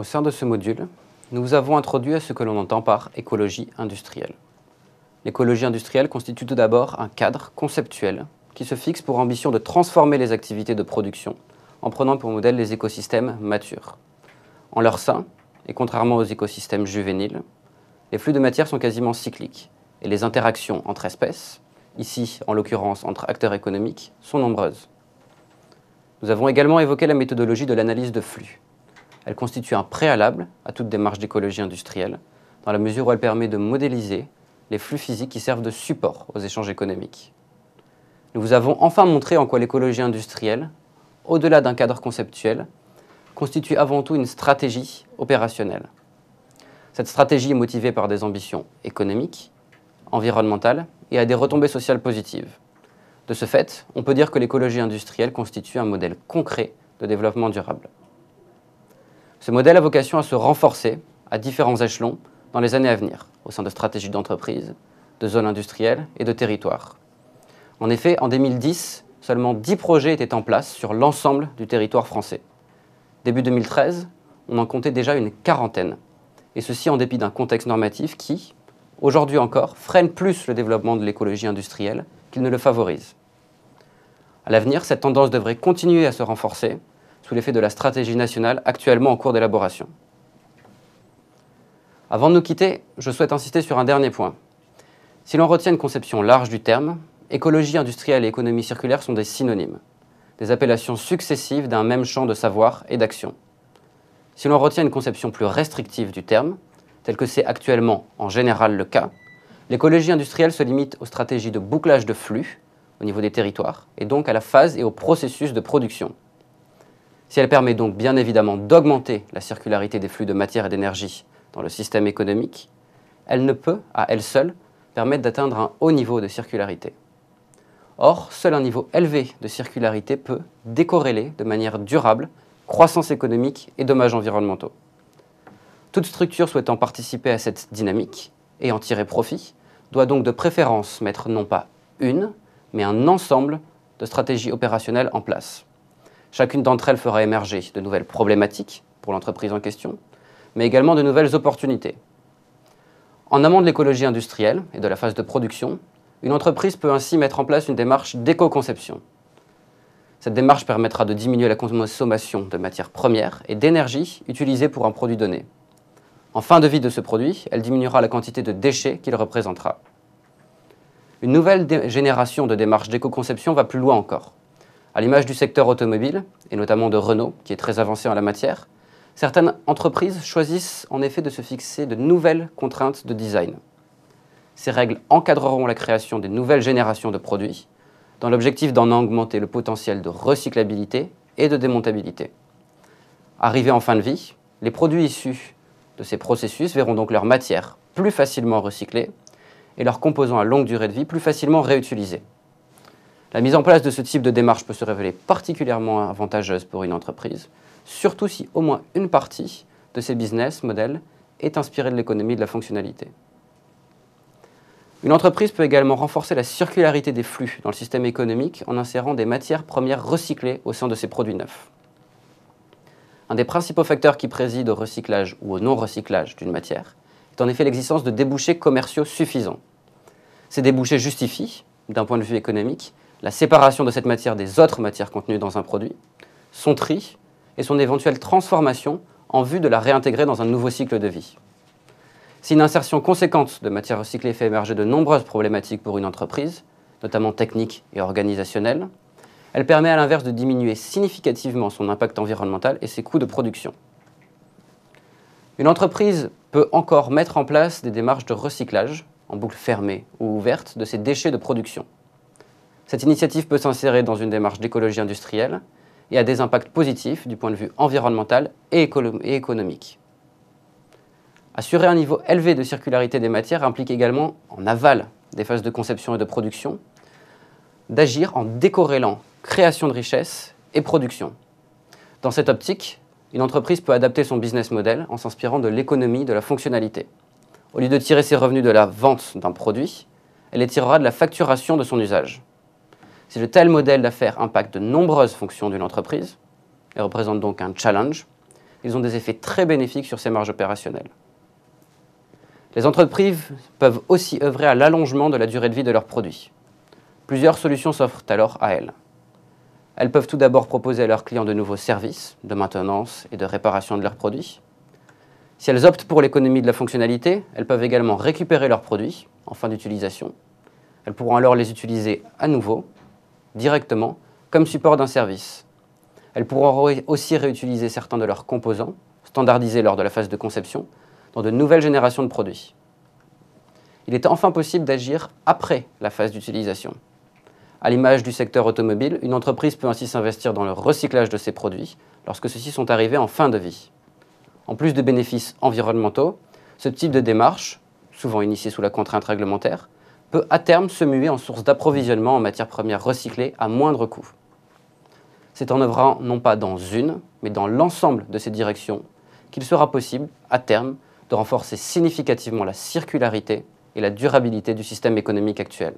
Au sein de ce module, nous vous avons introduit à ce que l'on entend par écologie industrielle. L'écologie industrielle constitue tout d'abord un cadre conceptuel qui se fixe pour ambition de transformer les activités de production en prenant pour modèle les écosystèmes matures. En leur sein, et contrairement aux écosystèmes juvéniles, les flux de matière sont quasiment cycliques et les interactions entre espèces, ici en l'occurrence entre acteurs économiques, sont nombreuses. Nous avons également évoqué la méthodologie de l'analyse de flux. Elle constitue un préalable à toute démarche d'écologie industrielle, dans la mesure où elle permet de modéliser les flux physiques qui servent de support aux échanges économiques. Nous vous avons enfin montré en quoi l'écologie industrielle, au-delà d'un cadre conceptuel, constitue avant tout une stratégie opérationnelle. Cette stratégie est motivée par des ambitions économiques, environnementales et a des retombées sociales positives. De ce fait, on peut dire que l'écologie industrielle constitue un modèle concret de développement durable. Ce modèle a vocation à se renforcer à différents échelons dans les années à venir, au sein de stratégies d'entreprise, de zones industrielles et de territoires. En effet, en 2010, seulement 10 projets étaient en place sur l'ensemble du territoire français. Début 2013, on en comptait déjà une quarantaine, et ceci en dépit d'un contexte normatif qui, aujourd'hui encore, freine plus le développement de l'écologie industrielle qu'il ne le favorise. À l'avenir, cette tendance devrait continuer à se renforcer sous l'effet de la stratégie nationale actuellement en cours d'élaboration. Avant de nous quitter, je souhaite insister sur un dernier point. Si l'on retient une conception large du terme, écologie industrielle et économie circulaire sont des synonymes, des appellations successives d'un même champ de savoir et d'action. Si l'on retient une conception plus restrictive du terme, tel que c'est actuellement en général le cas, l'écologie industrielle se limite aux stratégies de bouclage de flux au niveau des territoires et donc à la phase et au processus de production. Si elle permet donc bien évidemment d'augmenter la circularité des flux de matière et d'énergie dans le système économique, elle ne peut, à elle seule, permettre d'atteindre un haut niveau de circularité. Or, seul un niveau élevé de circularité peut décorréler de manière durable croissance économique et dommages environnementaux. Toute structure souhaitant participer à cette dynamique et en tirer profit doit donc de préférence mettre non pas une, mais un ensemble de stratégies opérationnelles en place. Chacune d'entre elles fera émerger de nouvelles problématiques pour l'entreprise en question, mais également de nouvelles opportunités. En amont de l'écologie industrielle et de la phase de production, une entreprise peut ainsi mettre en place une démarche d'éco-conception. Cette démarche permettra de diminuer la consommation de matières premières et d'énergie utilisée pour un produit donné. En fin de vie de ce produit, elle diminuera la quantité de déchets qu'il représentera. Une nouvelle génération de démarches d'éco-conception va plus loin encore. À l'image du secteur automobile, et notamment de Renault, qui est très avancé en la matière, Certaines entreprises choisissent en effet de se fixer de nouvelles contraintes de design. Ces règles encadreront la création des nouvelles générations de produits, dans l'objectif d'en augmenter le potentiel de recyclabilité et de démontabilité. Arrivés en fin de vie, les produits issus de ces processus verront donc leur matière plus facilement recyclée et leurs composants à longue durée de vie plus facilement réutilisés. La mise en place de ce type de démarche peut se révéler particulièrement avantageuse pour une entreprise, surtout si au moins une partie de ces business models est inspirée de l'économie de la fonctionnalité. Une entreprise peut également renforcer la circularité des flux dans le système économique en insérant des matières premières recyclées au sein de ses produits neufs. Un des principaux facteurs qui président au recyclage ou au non-recyclage d'une matière est en effet l'existence de débouchés commerciaux suffisants. Ces débouchés justifient, d'un point de vue économique, la séparation de cette matière des autres matières contenues dans un produit, son tri et son éventuelle transformation en vue de la réintégrer dans un nouveau cycle de vie. Si une insertion conséquente de matières recyclées fait émerger de nombreuses problématiques pour une entreprise, notamment techniques et organisationnelles, elle permet à l'inverse de diminuer significativement son impact environnemental et ses coûts de production. Une entreprise peut encore mettre en place des démarches de recyclage, en boucle fermée ou ouverte, de ses déchets de production. Cette initiative peut s'insérer dans une démarche d'écologie industrielle et a des impacts positifs du point de vue environnemental et, économique. Assurer un niveau élevé de circularité des matières implique également, en aval des phases de conception et de production, d'agir en décorrélant création de richesses et production. Dans cette optique, une entreprise peut adapter son business model en s'inspirant de l'économie de la fonctionnalité. Au lieu de tirer ses revenus de la vente d'un produit, elle les tirera de la facturation de son usage. Si de tels modèles d'affaires impactent de nombreuses fonctions d'une entreprise et représentent donc un challenge, ils ont des effets très bénéfiques sur ces marges opérationnelles. Les entreprises peuvent aussi œuvrer à l'allongement de la durée de vie de leurs produits. Plusieurs solutions s'offrent alors à elles. Elles peuvent tout d'abord proposer à leurs clients de nouveaux services de maintenance et de réparation de leurs produits. Si elles optent pour l'économie de la fonctionnalité, elles peuvent également récupérer leurs produits en fin d'utilisation. Elles pourront alors les utiliser à nouveau, directement, comme support d'un service. Elles pourront aussi réutiliser certains de leurs composants, standardisés lors de la phase de conception, dans de nouvelles générations de produits. Il est enfin possible d'agir après la phase d'utilisation. À l'image du secteur automobile, une entreprise peut ainsi s'investir dans le recyclage de ses produits lorsque ceux-ci sont arrivés en fin de vie. En plus de bénéfices environnementaux, ce type de démarche, souvent initiée sous la contrainte réglementaire, peut à terme se muer en source d'approvisionnement en matières premières recyclées à moindre coût. C'est en œuvrant non pas dans une, mais dans l'ensemble de ces directions qu'il sera possible, à terme, de renforcer significativement la circularité et la durabilité du système économique actuel.